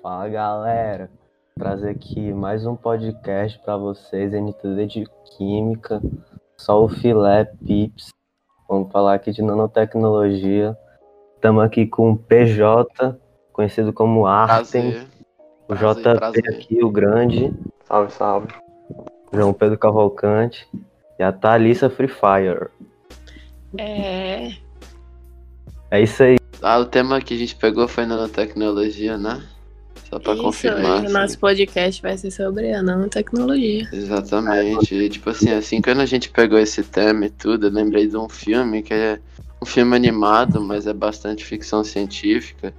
Fala galera, trazer aqui mais um podcast para vocês, NTD de Química, só o filé Pips. Vamos falar aqui de nanotecnologia. Estamos aqui com o PJ, conhecido como Artem. O JP prazer. aqui, o grande. Salve, salve. João Pedro Cavalcante. E a Thalissa Free Fire. É. É isso aí. Ah, o tema que a gente pegou foi nanotecnologia, né? Só pra Isso, confirmar. o assim. nosso podcast vai ser sobre a nanotecnologia. Exatamente. E, tipo assim, assim, quando a gente pegou esse tema e tudo, eu lembrei de um filme que é um filme animado, mas é bastante ficção científica,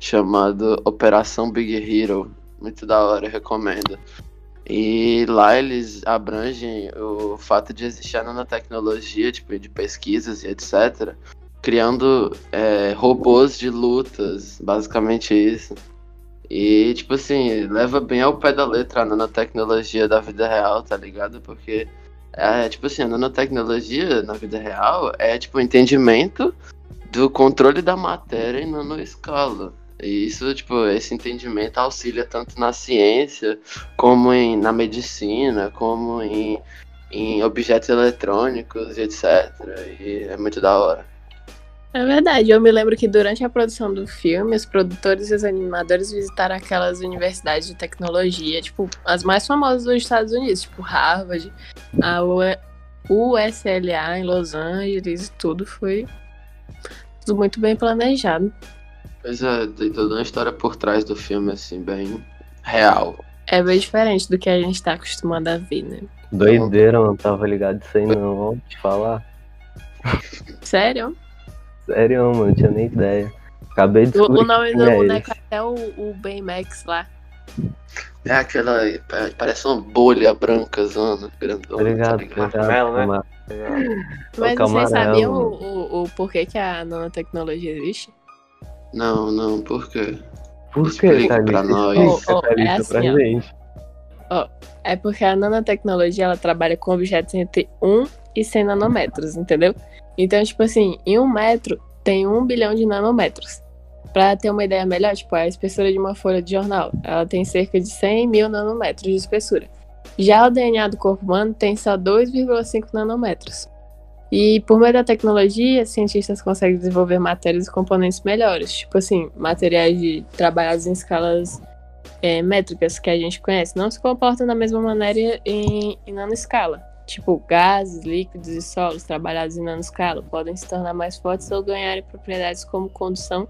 chamado Operação Big Hero. Muito da hora, eu recomendo. E lá eles abrangem o fato de existir a nanotecnologia, tipo, de pesquisas e etc., criando é, robôs de lutas, basicamente isso. E, tipo assim, leva bem ao pé da letra a nanotecnologia da vida real, tá ligado? Porque, é, tipo assim, a nanotecnologia na vida real é, tipo, o entendimento do controle da matéria em nanoescala. E isso, tipo, esse entendimento auxilia tanto na ciência, como em, na medicina, como em, em objetos eletrônicos, etc. E é muito da hora. É verdade, eu me lembro que durante a produção do filme, os produtores e os animadores visitaram aquelas universidades de tecnologia, tipo, as mais famosas dos Estados Unidos, tipo Harvard, a USLA em Los Angeles, e tudo foi tudo muito bem planejado. Pois é, tem toda uma história por trás do filme, assim, bem real. É bem diferente do que a gente tá acostumado a ver, né? Doideira, mano. Tava ligado disso aí não. Vou te falar. Sério? Sério, mano. Não tinha nem ideia. Acabei de descobrir o nome do é boneco é até o, o Baymax lá. É aquela. pa- Parece uma bolha branca, zona, grandona. Tá ligado, tá tá ligado. Marshmallow, né? Mas- Toca vocês sabiam o, o, o porquê que a nanotecnologia existe? Não, não, por quê? Por que, Explica Thalita? pra nós. Ô, Thalita, é assim, pra ó. Gente. É porque a nanotecnologia ela trabalha com objetos entre 1 e 100 nanômetros, entendeu? Então, tipo assim, em um metro tem um bilhão de nanômetros. Pra ter uma ideia melhor, tipo, a espessura de uma folha de jornal, ela tem cerca de 100 mil nanômetros de espessura. Já o DNA do corpo humano tem só 2,5 nanômetros. E por meio da tecnologia, cientistas conseguem desenvolver matérias e componentes melhores, tipo assim, materiais de trabalhados em escalas é, métricas que a gente conhece não se comportam da mesma maneira em, em nanoescala. Tipo, gases, líquidos e solos trabalhados em nanoescala podem se tornar mais fortes ou ganharem propriedades como condução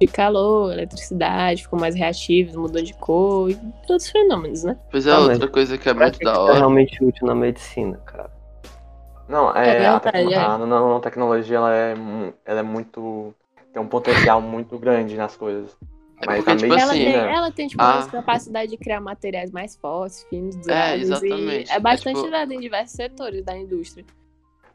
de calor, eletricidade, ficam mais reativos, mudam de cor e outros fenômenos, né? Pois é, Ah, outra coisa que é muito da que é hora. realmente útil na medicina, cara. Não, É é, a, verdade, é. a nanotecnologia ela é, ela é muito. tem um potencial muito grande nas coisas. É Mas porque, a tipo ela, assim, tem, né? ela tem, tipo, Ah. uma capacidade de criar materiais mais fortes, finos, É, duráveis. exatamente. E é bastante É, tipo- usada em diversos setores da indústria.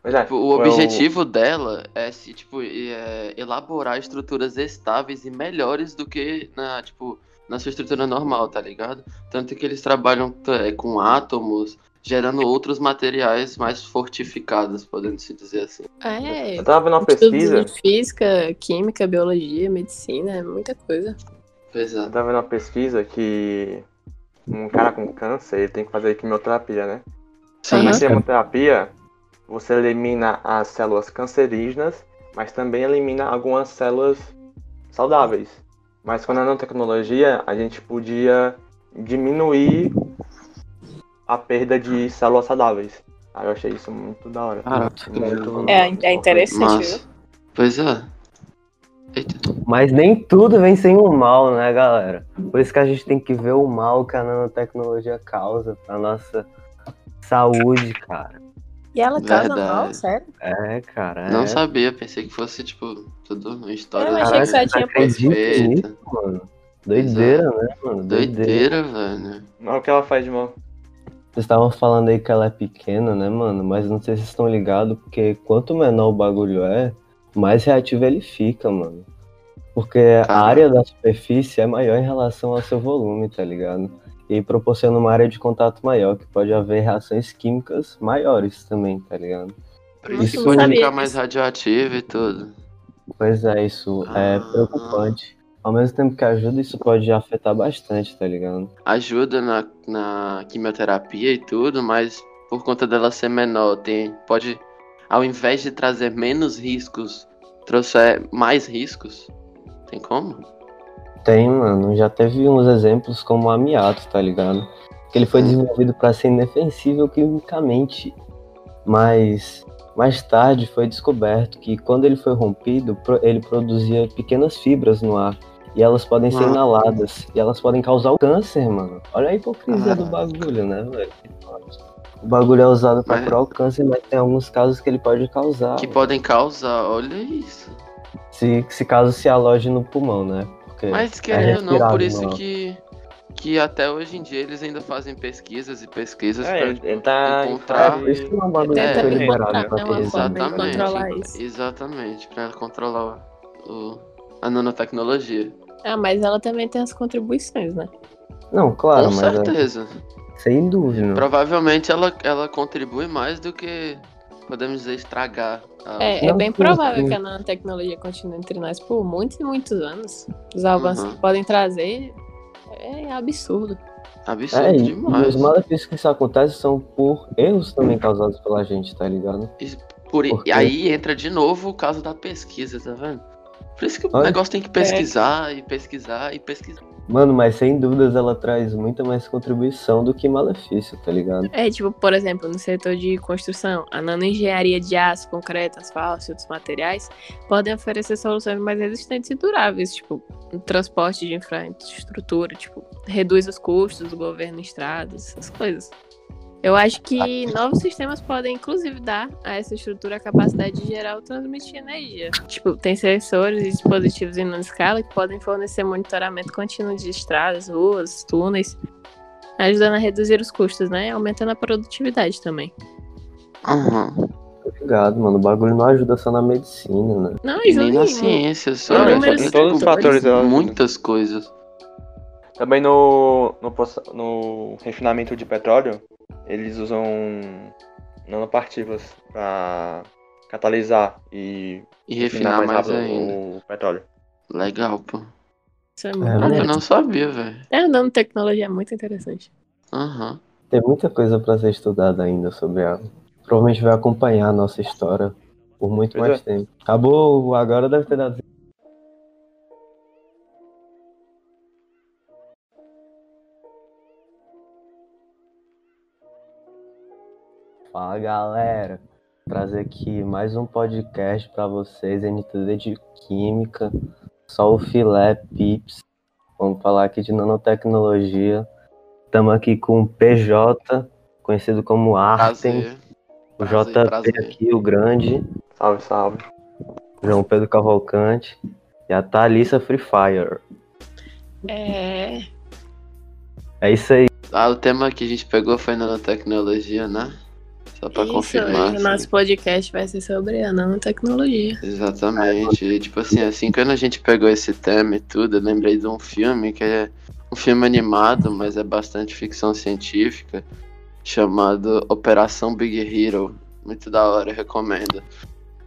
Pois é, Tipo, o objetivo dela é se, tipo, é, elaborar estruturas estáveis e melhores do que na, tipo, na sua estrutura normal, tá ligado? Tanto que eles trabalham é, com átomos, gerando outros materiais mais fortificados, podendo se dizer assim. É, Eu tava vendo uma pesquisa. de física, química, biologia, medicina, é muita coisa. Pois Eu é. tava vendo uma pesquisa que um cara com câncer ele tem que fazer quimioterapia, né? Sim, Na quimioterapia, você elimina as células cancerígenas, mas também elimina algumas células saudáveis. Mas com a nanotecnologia, a gente podia diminuir a perda de células saudáveis. Aí eu achei isso muito da hora. Caraca, muito, É, é interessante, Massa. viu? Pois é. Eita. Mas nem tudo vem sem o mal, né, galera? Por isso que a gente tem que ver o mal que a nanotecnologia causa pra nossa saúde, cara. E ela causa Verdade. mal, sério? É, cara. É. Não sabia, pensei que fosse, tipo, tudo uma história Eu achei que só tinha perfeita. nisso, mano. Doideira, né, mano? Doideira, velho. Não é o que ela faz de mal. Vocês estavam falando aí que ela é pequena, né, mano? Mas não sei se vocês estão ligados, porque quanto menor o bagulho é, mais reativo ele fica, mano. Porque a área da superfície é maior em relação ao seu volume, tá ligado? E proporciona uma área de contato maior, que pode haver reações químicas maiores também, tá ligado? Por isso pode sabia ficar mais radioativo e tudo. Pois é, isso é Ah. preocupante. Ao mesmo tempo que ajuda, isso pode afetar bastante, tá ligado? Ajuda na, na quimioterapia e tudo, mas por conta dela ser menor, tem, pode, ao invés de trazer menos riscos, trouxer mais riscos. Tem como? Tem, mano. Já teve uns exemplos como o amiato, tá ligado? Que ele foi Hum. desenvolvido para ser indefensível quimicamente. Mas mais tarde foi descoberto que quando ele foi rompido, ele produzia pequenas fibras no ar. E elas podem ser Ah. inaladas. E elas podem causar o câncer, mano. Olha a hipocrisia Ah. do bagulho, né, velho? O bagulho é usado pra Mas- curar o câncer, mas tem alguns casos que ele pode causar. Que velho. podem causar, olha isso. Se, se caso se aloje no pulmão, né? Porque Mas é querendo ou não, por isso no ar. que, que até hoje em dia eles ainda fazem pesquisas e pesquisas É, pra ele, ele tá encontrar- Por isso é um bagulho É, é, liberado é, pra é uma mundo. forma de Exatamente. controlar isso. Exatamente, pra controlar o, a nanotecnologia. Ah, mas ela também tem as contribuições, né? Não, claro, Com mas é, certeza. sem dúvida. Provavelmente ela, ela contribui mais do que, podemos dizer, estragar. a- É, é bem provável que a nanotecnologia continue entre nós por muitos e muitos anos. Os avanços Uhum. que podem trazer é absurdo. Absurdo É, e, e demais. os malefícios que isso acontece são por erros também causados pela gente, tá ligado? Por, Por e aí entra de novo o caso da pesquisa, tá vendo? Por isso que o Olha. negócio tem que pesquisar e pesquisar e pesquisar. Mano, mas sem dúvidas ela traz muita mais contribuição do que malefício, tá ligado? É, tipo, por exemplo, no setor de construção, a nanoengenharia de aço, concreto, asfalto e outros materiais podem oferecer soluções mais resistentes e duráveis, tipo, transporte de infraestrutura, tipo, reduz os custos do governo em estradas, essas coisas. Eu acho que novos sistemas podem, inclusive, dar a essa estrutura a capacidade de gerar ou transmitir energia. Tipo, tem sensores e dispositivos em nano escala que podem fornecer monitoramento contínuo de estradas, ruas, túneis, ajudando a reduzir os custos, né? Aumentando a produtividade também. Uhum. Obrigado, mano. O bagulho não ajuda só na medicina, né? Não, E nem na ciência, só. Não, em todos os fatores ela ajuda. Muitas coisas. Também no, no, no refinamento de petróleo, eles usam nanopartículas para catalisar e E refinar mais rápido ainda. o petróleo. Legal, pô. Isso é É, muito Ah, eu não sabia, velho. É, a nanotecnologia é muito interessante. Aham. Tem muita coisa pra ser estudada ainda sobre ela. Provavelmente vai acompanhar a nossa história por muito Pois mais é. tempo. Acabou, agora deve ter dado. Fala galera, trazer aqui mais um podcast pra vocês, NTD de Química, só o filé Pips. Vamos falar aqui de nanotecnologia. Estamos aqui com o PJ, conhecido como Artem, o prazer, JP prazer. aqui, o grande, Salve, salve. João Pedro Cavalcante e a Thalissa Free Fire. É. É isso aí. Ah, o tema que a gente pegou foi nanotecnologia, né? Só pra Isso, confirmar. o assim. nosso podcast vai ser sobre a nanotecnologia. Exatamente. E, tipo assim, assim, quando a gente pegou esse tema e tudo, eu lembrei de um filme que é um filme animado, mas é bastante ficção científica, chamado Operação Big Hero. Muito da hora, eu recomendo.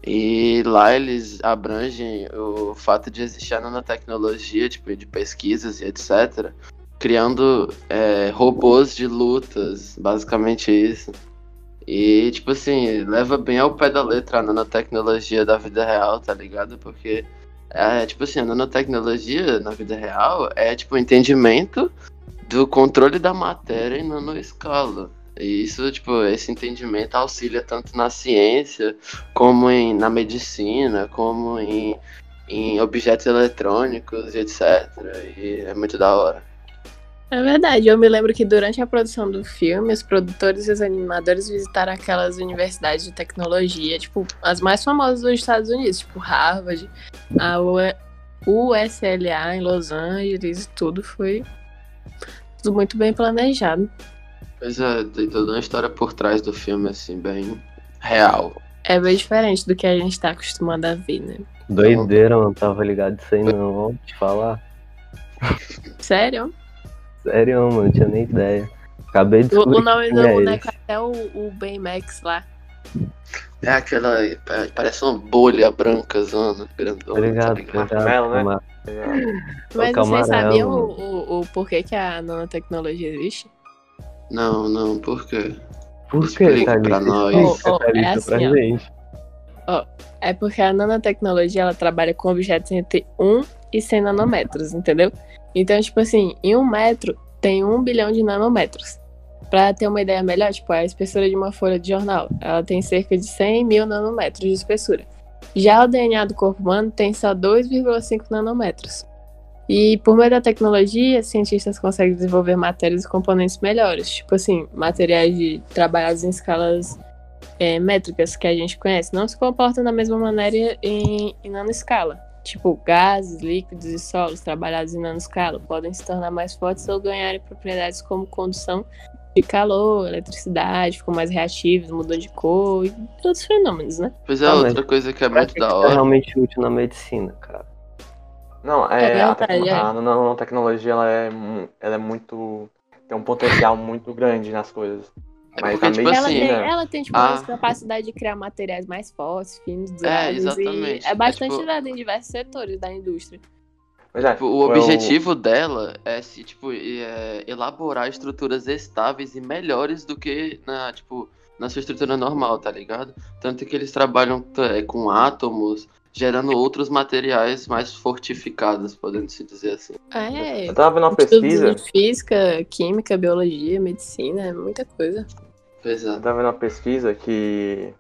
E lá eles abrangem o fato de existir a nanotecnologia, tipo, de pesquisas e etc., criando é, robôs de lutas, basicamente isso. E, tipo assim, leva bem ao pé da letra a nanotecnologia da vida real, tá ligado? Porque, é, tipo assim, a nanotecnologia na vida real é, tipo, o entendimento do controle da matéria em nanoescala. E isso, tipo, esse entendimento auxilia tanto na ciência, como em, na medicina, como em, em objetos eletrônicos etc. E é muito da hora. É verdade, eu me lembro que durante a produção do filme, os produtores e os animadores visitaram aquelas universidades de tecnologia, tipo, as mais famosas dos Estados Unidos, tipo Harvard, a USLA em Los Angeles, e tudo foi tudo muito bem planejado. Pois é, tem toda uma história por trás do filme, assim, bem real. É bem diferente do que a gente tá acostumado a ver, né? Doideira, mano. Tava ligado disso aí não. Vou te falar. Sério? Sério, mano. Não tinha nem ideia. Acabei de descobrir o nome do é boneco é até o, o Baymax lá. É aquela. Parece uma bolha branca, zona, grandona. Obrigado, tá ligado? Marshmallow, né? Mas Toca vocês sabiam o, o, o porquê que a nanotecnologia existe? Não, não, por quê? Por que, Explica Thalita? pra nós. Ô, ô, Thalita, é assim, pra ó. gente. É porque a nanotecnologia ela trabalha com objetos entre 1 e 100 nanômetros, entendeu? Então, tipo assim, em um metro tem um bilhão de nanômetros. Pra ter uma ideia melhor, tipo, a espessura de uma folha de jornal, ela tem cerca de 100 mil nanômetros de espessura. Já o DNA do corpo humano tem só 2,5 nanômetros. E por meio da tecnologia, cientistas conseguem desenvolver matérias e componentes melhores, tipo assim, materiais de trabalhados em escalas é, métricas que a gente conhece não se comportam da mesma maneira em, em nanoscala. Tipo, gases, líquidos e solos trabalhados em nanoscala podem se tornar mais fortes ou ganharem propriedades como condução de calor, eletricidade, ficam mais reativos, mudam de cor e outros fenômenos, né? Pois é, Ah, outra coisa que é muito da é hora. realmente útil na medicina, cara? Não, É é, a, tecno- é. a nanotecnologia ela é, ela é muito. tem um potencial muito grande nas coisas. É Mas porque, a tipo Ela assim, tem, medicina. ela tem tipo, Ah. uma capacidade de criar materiais mais fortes, finos, É, duráveis. exatamente. E é bastante É, tipo- usada em diversos setores da indústria. É, Tipo, o objetivo dela é se, tipo, é elaborar estruturas estáveis e melhores do que na, tipo, na sua estrutura normal, tá ligado? Tanto que eles trabalham é, com átomos, gerando outros materiais mais fortificados, podendo se dizer assim. É, Eu tava vendo uma pesquisa. física, química, biologia, medicina, é muita coisa. Eu é. tava vendo uma pesquisa que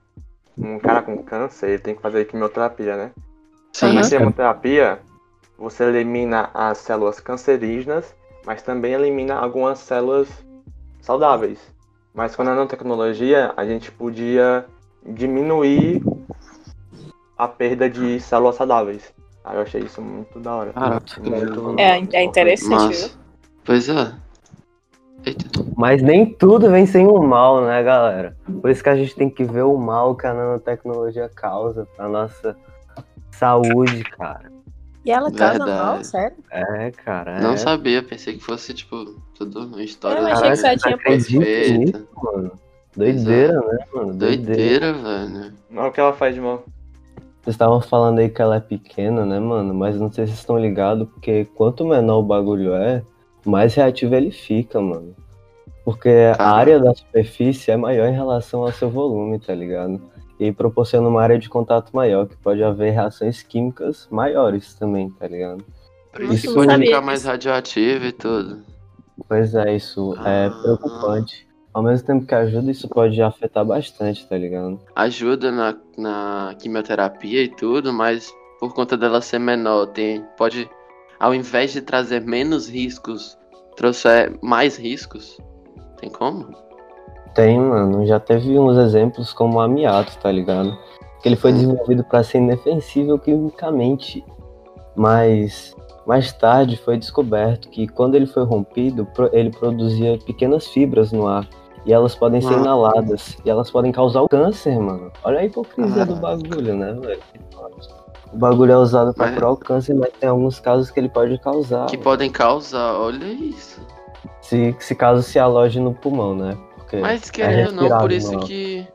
um cara com câncer ele tem que fazer quimioterapia, né? Sim. Na quimioterapia, você elimina as células cancerígenas, mas também elimina algumas células saudáveis. Mas com a nanotecnologia, a gente podia diminuir a perda de células saudáveis. Aí eu achei isso muito da hora. Caraca, muito, É, é interessante, viu? Pois é. Eita. Mas nem tudo vem sem o mal, né, galera? Por isso que a gente tem que ver o mal que a nanotecnologia causa pra nossa saúde, cara. E ela causa Verdade. mal, sério? É, cara. Não é. sabia, pensei que fosse, tipo, tudo uma história Eu achei que só tinha perfeita. nisso, mano? Doideira, né, mano? Doideira, velho. Olha o que ela faz de mal. Vocês estavam falando aí que ela é pequena, né, mano? Mas não sei se vocês estão ligados, porque quanto menor o bagulho é, mais reativo ele fica, mano. Porque a área da superfície é maior em relação ao seu volume, tá ligado? E proporciona uma área de contato maior, que pode haver reações químicas maiores também, tá ligado? Por isso pode ficar mais radioativo e tudo. Pois é, isso é Ah. preocupante. Ao mesmo tempo que ajuda, isso pode afetar bastante, tá ligado? Ajuda na, na quimioterapia e tudo, mas por conta dela ser menor, tem, pode, ao invés de trazer menos riscos, trouxer mais riscos. Tem como? Tem, mano. Já teve uns exemplos como o amiato, tá ligado? Que ele foi Hum. desenvolvido para ser inofensível quimicamente. Mas mais tarde foi descoberto que quando ele foi rompido, ele produzia pequenas fibras no ar. E elas podem ser Ah. inaladas. E elas podem causar o câncer, mano. Olha a hipocrisia Ah. do bagulho, né, velho? O bagulho é usado pra Mas- curar o câncer, mas tem alguns casos que ele pode causar. que podem causar, olha isso. Se, se caso se aloje no pulmão, né? Porque Mas é querendo ou não, por isso mano. que,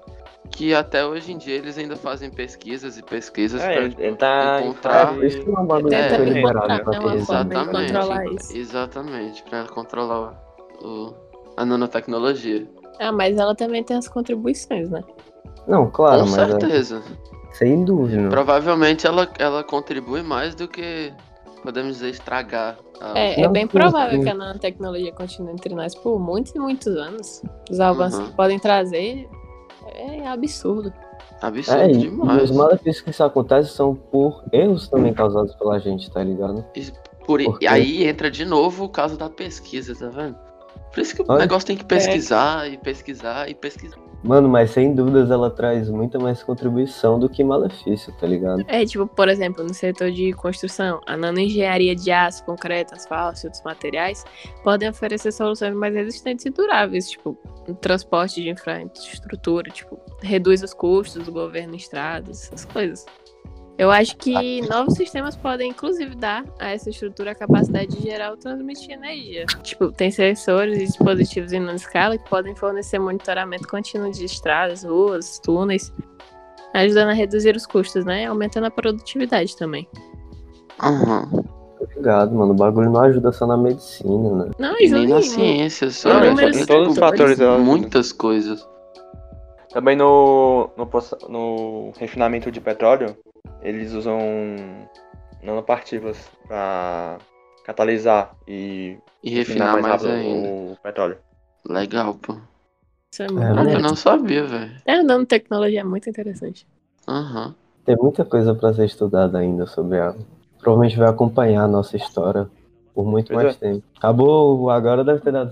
que até hoje em dia eles ainda fazem pesquisas e pesquisas É, ele tá encontrar- Por isso é um bagulho É, é, liberado é uma Exatamente. Exatamente, pra controlar o, a nanotecnologia. Ah, mas ela também tem as contribuições, né? Não, claro, Com mas é, certeza. sem dúvida. Provavelmente ela, ela contribui mais do que, podemos dizer, estragar. a- É, é bem provável que a nanotecnologia continue entre nós por muitos e muitos anos. Os avanços Uhum. que podem trazer é absurdo. Absurdo É, e, e demais. os malefícios que isso acontece são por erros também causados pela gente, tá ligado? Por, Por e aí entra de novo o caso da pesquisa, tá vendo? Por isso que o Olha. negócio tem que pesquisar e pesquisar e pesquisar. Mano, mas sem dúvidas ela traz muita mais contribuição do que malefício, tá ligado? É, tipo, por exemplo, no setor de construção, a nanoengenharia de aço, concreto, asfalto e outros materiais podem oferecer soluções mais resistentes e duráveis, tipo, transporte de infraestrutura, tipo, reduz os custos do governo em estradas, essas coisas. Eu acho que novos sistemas podem, inclusive, dar a essa estrutura a capacidade de gerar ou transmitir energia. Tipo, tem sensores e dispositivos em escala que podem fornecer monitoramento contínuo de estradas, ruas, túneis, Ajudando a reduzir os custos, né? Aumentando a produtividade também. Aham. Obrigado, mano. O bagulho não ajuda só na medicina, né? Não, E ajuda nem na ciência, só. Não, mas tipo, todos os fatores elas- muitas coisas. Também no, no, no refinamento de petróleo, eles usam nanopartículas para catalisar e E refinar mais rápido ainda. o petróleo. Legal, pô. Isso é É, muito Ah, eu não sabia, velho. É, a nanotecnologia é muito interessante. Aham. Tem muita coisa pra ser estudada ainda sobre ela. Provavelmente vai acompanhar a nossa história por muito Pois mais tempo. Acabou, agora deve ter dado